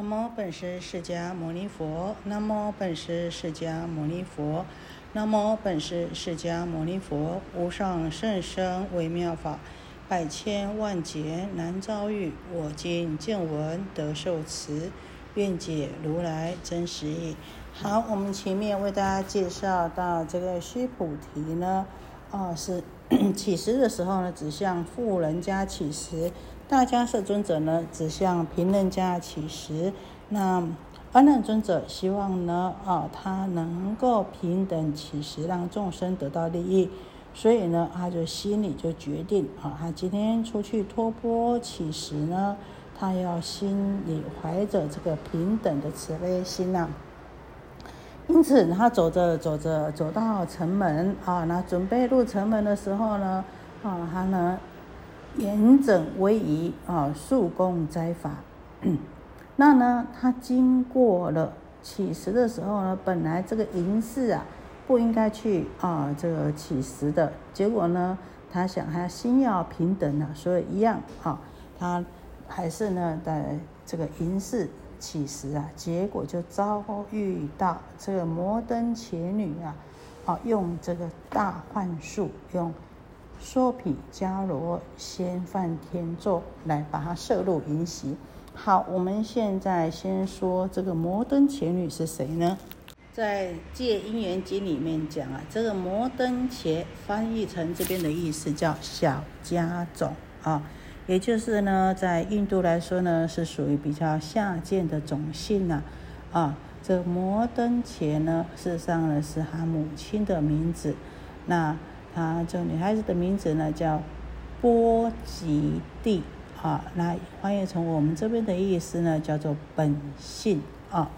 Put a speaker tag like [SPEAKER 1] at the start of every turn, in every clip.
[SPEAKER 1] 南无本师释迦牟尼佛，南无本师释迦牟尼佛，南无本师释迦牟尼佛，无上甚深微妙法，百千万劫难遭遇，我今见闻得受持，愿解如来真实义。好，我们前面为大家介绍到这个须菩提呢，啊是起食的时候呢，指向富人家起食。大迦叶尊者呢，只向贫人家乞食；那阿难尊者希望呢，啊，他能够平等乞食，让众生得到利益。所以呢，他就心里就决定，啊，他今天出去托钵乞食呢，他要心里怀着这个平等的慈悲心呐。因此，他走着走着，走到城门啊，那准备入城门的时候呢，啊，他呢。严整威仪啊，速功斋法。那呢，他经过了起食的时候呢，本来这个银饰啊，不应该去啊这个起食的。结果呢，他想他心要平等啊，所以一样啊，他还是呢在这个银饰起食啊。结果就遭遇到这个摩登伽女啊，啊用这个大幻术用。说比迦罗先犯天咒来把它摄入银席。好，我们现在先说这个摩登伽女是谁呢？在《戒因缘经》里面讲啊，这个摩登伽翻译成这边的意思叫小家种啊，也就是呢，在印度来说呢，是属于比较下贱的种姓呐啊。这摩登伽呢，事实上呢是他母亲的名字，那。啊，这个女孩子的名字呢叫波吉蒂啊，那翻译成我们这边的意思呢叫做本性啊。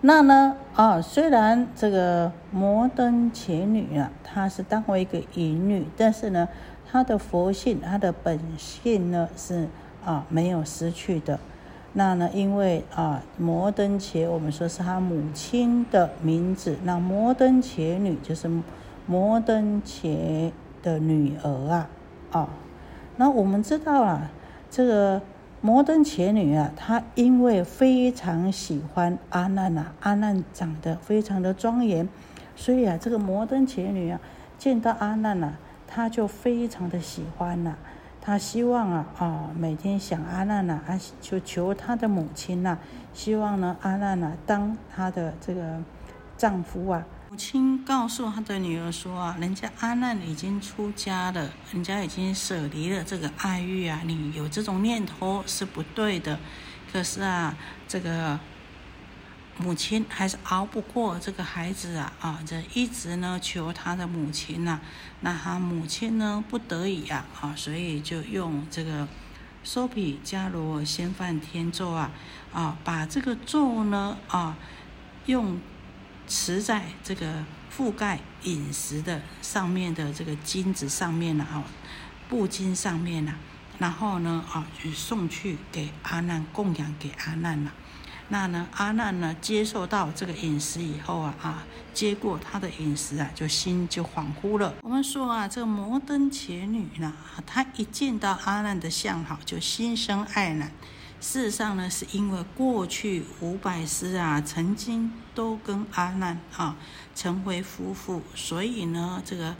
[SPEAKER 1] 那呢啊，虽然这个摩登伽女啊，她是当为一个淫女，但是呢，她的佛性、她的本性呢是啊没有失去的。那呢，因为啊，摩登伽我们说是她母亲的名字，那摩登伽女就是。摩登伽的女儿啊，哦，那我们知道啊，这个摩登伽女啊，她因为非常喜欢阿难呐，阿难长得非常的庄严，所以啊，这个摩登伽女啊，见到阿难呐，她就非常的喜欢呐，她希望啊，啊，每天想阿难呐，啊，就求她的母亲呐，希望呢，阿难呐，当她的这个丈夫啊。母亲告诉他的女儿说：“啊，人家阿难已经出家了，人家已经舍离了这个爱欲啊，你有这种念头是不对的。可是啊，这个母亲还是熬不过这个孩子啊啊，这一直呢求他的母亲呐。那他母亲呢不得已啊啊，所以就用这个梭毗迦罗先犯天咒啊啊，把这个咒呢啊用。”持在这个覆盖饮食的上面的这个金子上面了啊，布巾上面了，然后呢啊，就送去给阿难供养给阿难了。那呢，阿难呢接受到这个饮食以后啊啊，接过他的饮食啊，就心就恍惚了。我们说啊，这个摩登伽女呢，她一见到阿难的相好，就心生爱染。事实上呢，是因为过去五百师啊，曾经都跟阿难啊成为夫妇，所以呢，这个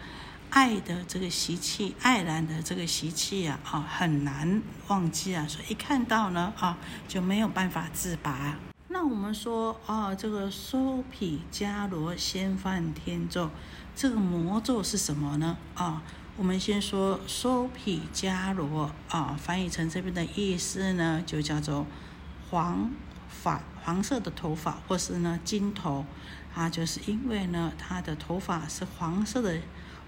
[SPEAKER 1] 爱的这个习气，爱然的这个习气啊，啊很难忘记啊，所以一看到呢，啊就没有办法自拔。那我们说啊，这个梭毗迦罗先犯天咒，这个魔咒是什么呢？啊？我们先说梭毗迦罗啊，翻译成这边的意思呢，就叫做黄发、黄色的头发，或是呢金头啊，就是因为呢他的头发是黄色的，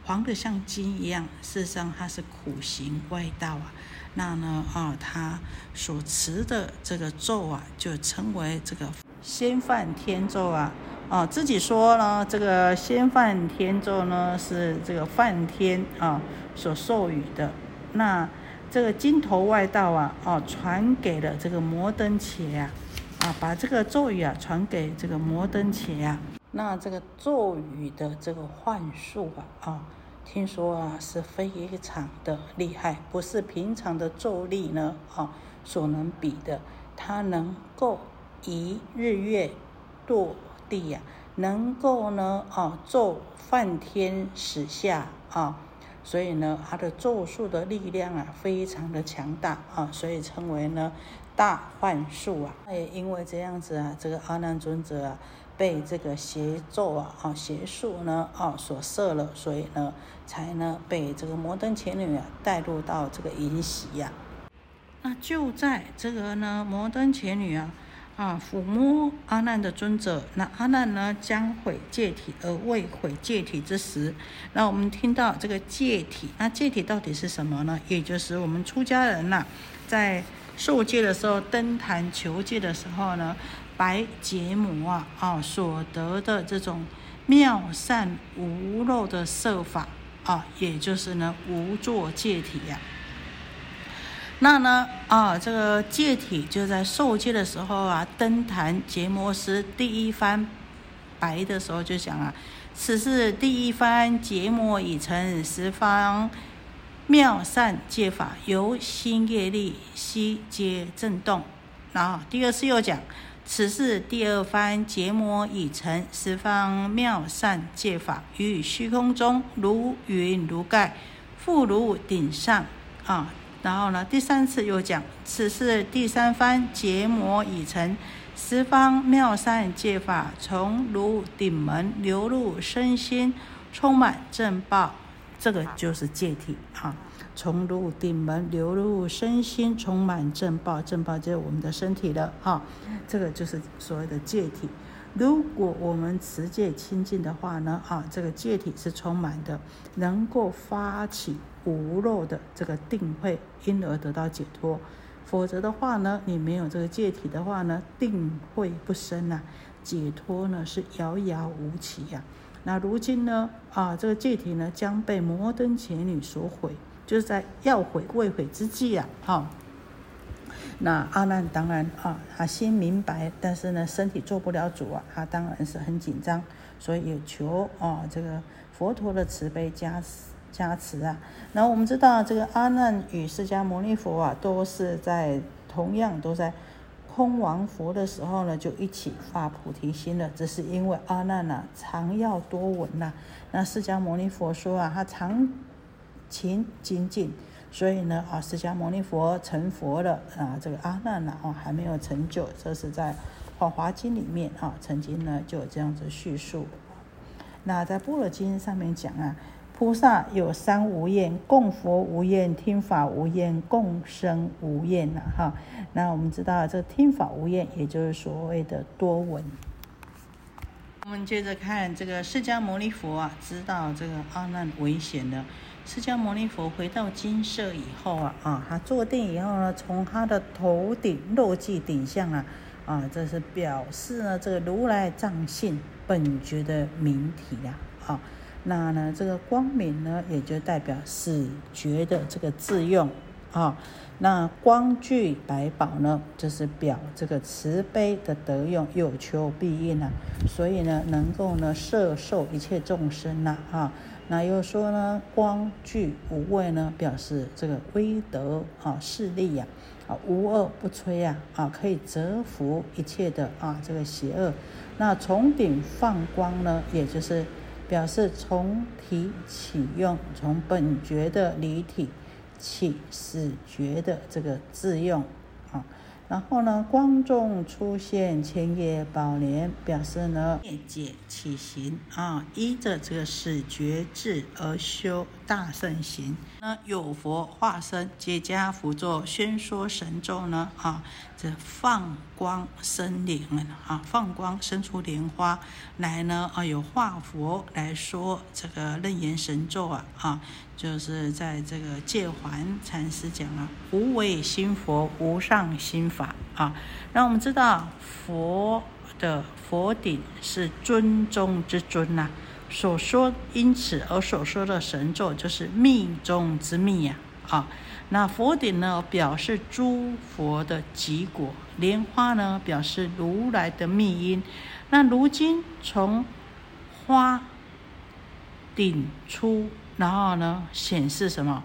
[SPEAKER 1] 黄的像金一样。事实上他是苦行外道啊，那呢啊，他所持的这个咒啊，就称为这个先犯天咒啊。啊，自己说呢，这个先梵天咒呢是这个梵天啊所授予的。那这个金头外道啊，哦，传给了这个摩登伽啊，啊，把这个咒语啊传给这个摩登伽啊。那这个咒语的这个幻术啊，啊，听说啊是非常的厉害，不是平常的咒力呢啊所能比的。他能够一日月堕地呀，能够呢啊咒梵天使下啊，所以呢他的咒术的力量啊非常的强大啊，所以称为呢大幻术啊。那也因为这样子啊，这个阿难尊者啊。被这个邪咒啊、啊邪术呢啊所摄了，所以呢才呢被这个摩登伽女啊带入到这个淫席呀。那就在这个呢摩登伽女啊啊抚摸阿难的尊者，那阿难呢将毁戒体而未毁戒体之时，那我们听到这个戒体，那戒体到底是什么呢？也就是我们出家人呐在受戒的时候登坛求戒的时候呢。白结魔啊啊所得的这种妙善无漏的设法啊，也就是呢无作戒体呀。那呢啊这个戒体就在受戒的时候啊，登坛结魔师第一番白的时候就讲啊，此是第一番结魔已成十方妙善戒法，由心业力悉皆震动。然后第二次又讲。此是第二番结魔已成十方妙善戒法，于虚空中如云如盖，复如顶上啊。然后呢，第三次又讲，此是第三番结魔已成十方妙善戒法，从如顶门流入身心，充满正报，这个就是戒体啊。从如顶门流入身心，充满正报，正报就是我们的身体了哈。这个就是所谓的戒体。如果我们持戒清净的话呢，啊，这个戒体是充满的，能够发起无漏的这个定慧，因而得到解脱。否则的话呢，你没有这个戒体的话呢，定慧不深呐，解脱呢是遥遥无期呀。那如今呢，啊，这个戒体呢将被摩登伽女所毁。就是在要毁未毁之际啊，那阿难当然啊，他心明白，但是呢，身体做不了主啊，他当然是很紧张，所以有求啊，这个佛陀的慈悲加持加持啊。那我们知道，这个阿难与释迦牟尼佛啊，都是在同样都在空王佛的时候呢，就一起发菩提心了。只是因为阿难呐，常要多闻呐，那释迦牟尼佛说啊，他常。勤精进，所以呢啊，释迦牟尼佛成佛了啊，这个阿难呢哦还没有成就，这是在《法华经》里面啊，曾经呢就有这样子叙述。那在《般若经》上面讲啊，菩萨有三无厌：供佛无厌、听法无厌、共生无厌呐哈。那我们知道这听法无厌，也就是所谓的多闻。我们接着看这个释迦牟尼佛啊，知道这个阿难危险了。释迦牟尼佛回到金舍以后啊，啊，他坐定以后呢，从他的头顶落髻顶相啊，啊，这是表示呢这个如来藏性本觉的明体呀，啊，那呢这个光明呢也就代表是觉的这个自用啊，那光具百宝呢就是表这个慈悲的德用，有求必应啊，所以呢能够呢摄受一切众生呐，啊。那又说呢，光具无畏呢，表示这个威德啊势力呀，啊无恶不摧呀，啊可以折服一切的啊这个邪恶。那从顶放光呢，也就是表示从体起用，从本觉的离体起始觉的这个自用啊。然后呢，光中出现千叶宝莲，表示呢灭解起行啊，依着这个始觉智而修。大圣行。那有佛化身，皆加辅助宣说神咒呢啊，这放光生莲啊，放光生出莲花来呢啊，有化佛来说这个楞严神咒啊啊。就是在这个戒环禅师讲了，无为心佛，无上心法啊。让我们知道佛的佛顶是尊中之尊呐。所说因此而所说的神咒，就是密中之密呀啊。那佛顶呢，表示诸佛的极果；莲花呢，表示如来的密因。那如今从花顶出。然后呢，显示什么？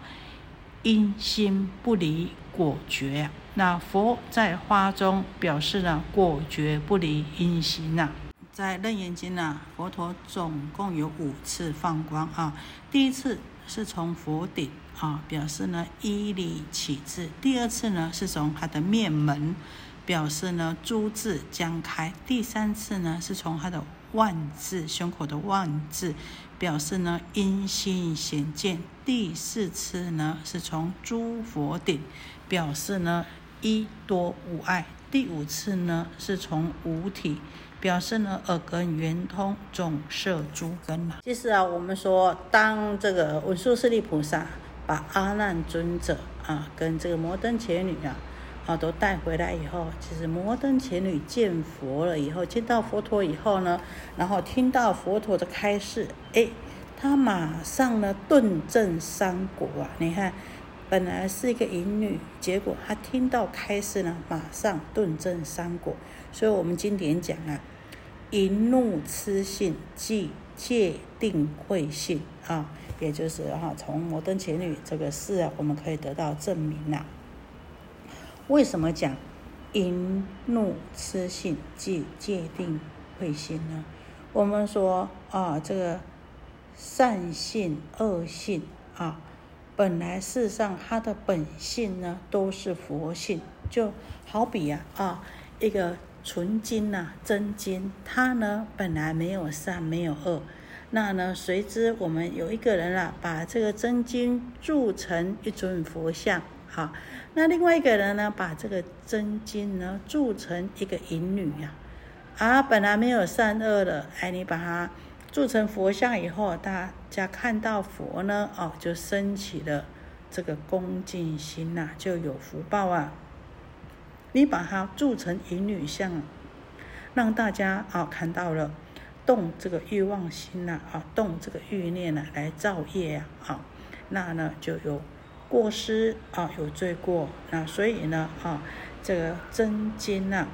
[SPEAKER 1] 因心不离果觉那佛在花中表示呢果决不离因行呐。在《楞严经》呢，佛陀总共有五次放光啊。第一次是从佛顶啊，表示呢依理起智；第二次呢是从他的面门，表示呢诸智将开；第三次呢是从他的万字胸口的万字，表示呢因心显见；第四次呢是从诸佛顶，表示呢一多无碍；第五次呢是从五体。表示呢，耳根圆通，总摄诸根嘛。其实啊，我们说，当这个文殊师利菩萨把阿难尊者啊，跟这个摩登伽女啊，啊都带回来以后，其实摩登伽女见佛了以后，见到佛陀以后呢，然后听到佛陀的开示，哎，他马上呢顿证三果啊。你看，本来是一个淫女，结果她听到开示呢，马上顿证三果。所以我们经典讲啊，淫怒痴性即界定慧性啊，也就是哈，从摩登伽女这个事啊，我们可以得到证明呐。为什么讲淫怒痴性即界定慧性呢？我们说啊，这个善性恶性啊，本来世上它的本性呢，都是佛性，就好比呀啊，一个。纯金呐，真金，它呢本来没有善，没有恶，那呢随之我们有一个人啊，把这个真金铸成一尊佛像，好，那另外一个人呢，把这个真金呢铸成一个淫女呀，啊，本来没有善恶的，哎，你把它铸成佛像以后，大家看到佛呢，哦，就升起了这个恭敬心呐，就有福报啊。你把它铸成淫女像，让大家啊看到了，动这个欲望心呐，啊动这个欲念呐，来造业呀，啊，那呢就有过失啊，有罪过，那所以呢，啊这个真金呐，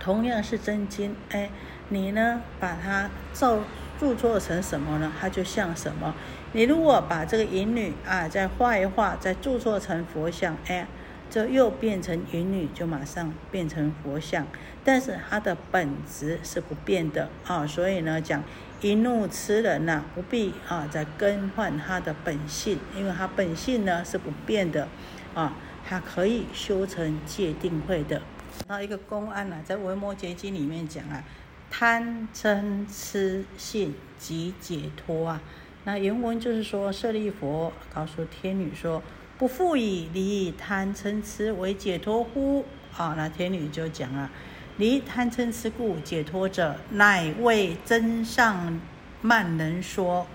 [SPEAKER 1] 同样是真金，哎，你呢把它造铸作成什么呢？它就像什么？你如果把这个淫女啊再画一画，再铸作成佛像，哎。就又变成淫女，就马上变成佛像，但是它的本质是不变的啊，所以呢，讲一怒吃人呐，不必啊再更换它的本性，因为它本性呢是不变的啊，它可以修成戒定慧的。那一个公案呢，在《维摩诘经》里面讲啊，贪嗔痴信即解脱啊。那原文就是说，舍利佛告诉天女说。不复以离贪嗔痴为解脱乎？啊，那天女就讲了：离贪嗔痴故解脱者，乃为真上慢人说。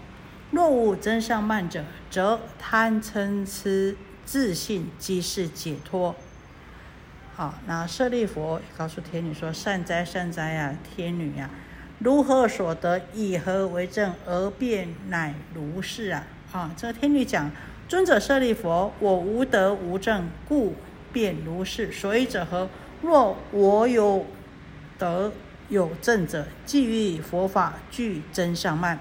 [SPEAKER 1] 若无真上慢者，则贪嗔痴自信即是解脱。好，那舍利佛告诉天女说：善哉善哉啊，天女呀，如何所得？以何为证？而变乃如是啊！啊，这个天女讲。尊者舍利弗，我无德无正，故便如是。所以者何？若我有德有正者，即于佛法具真相慢。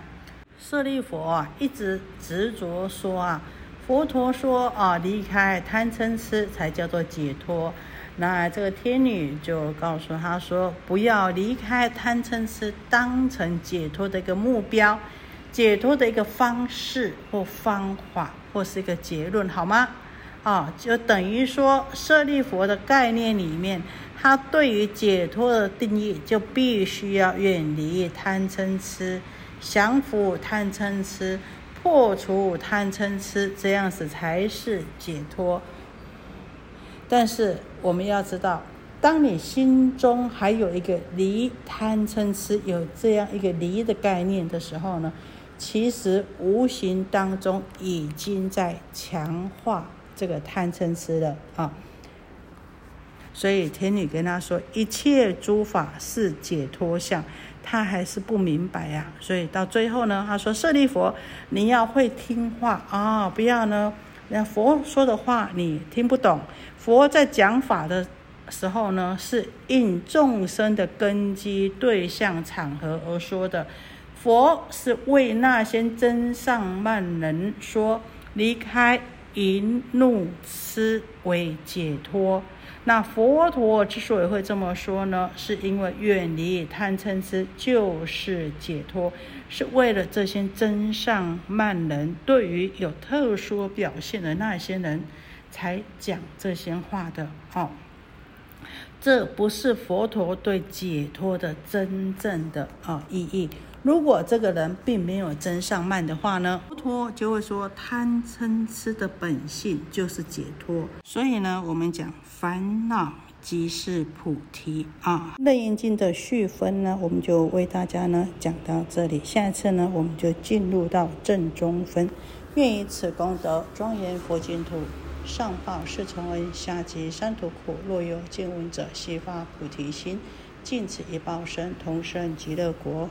[SPEAKER 1] 舍利弗啊，一直执着说啊，佛陀说啊，离开贪嗔痴才叫做解脱。那这个天女就告诉他说，不要离开贪嗔痴，当成解脱的一个目标。解脱的一个方式或方法，或是一个结论，好吗？啊，就等于说舍利佛的概念里面，他对于解脱的定义，就必须要远离贪嗔痴，降服贪嗔痴，破除贪嗔痴，这样子才是解脱。但是我们要知道，当你心中还有一个离贪嗔痴有这样一个离的概念的时候呢？其实无形当中已经在强化这个贪嗔痴了啊，所以天女跟他说一切诸法是解脱相，他还是不明白呀。所以到最后呢，他说舍利佛，你要会听话啊，不要呢，那佛说的话你听不懂。佛在讲法的时候呢，是应众生的根基、对象、场合而说的。佛是为那些真上慢人说，离开淫怒痴为解脱。那佛陀之所以会这么说呢，是因为远离贪嗔痴就是解脱，是为了这些真上慢人，对于有特殊表现的那些人，才讲这些话的。哦，这不是佛陀对解脱的真正的啊意义。如果这个人并没有真上慢的话呢，佛陀就会说贪嗔痴的本性就是解脱。所以呢，我们讲烦恼即是菩提啊。楞严经的续分呢，我们就为大家呢讲到这里。下一次呢，我们就进入到正中分。愿以此功德庄严佛净土，上报四重恩，下济三途苦。若有见闻者，悉发菩提心，尽此一报身，同生极乐国。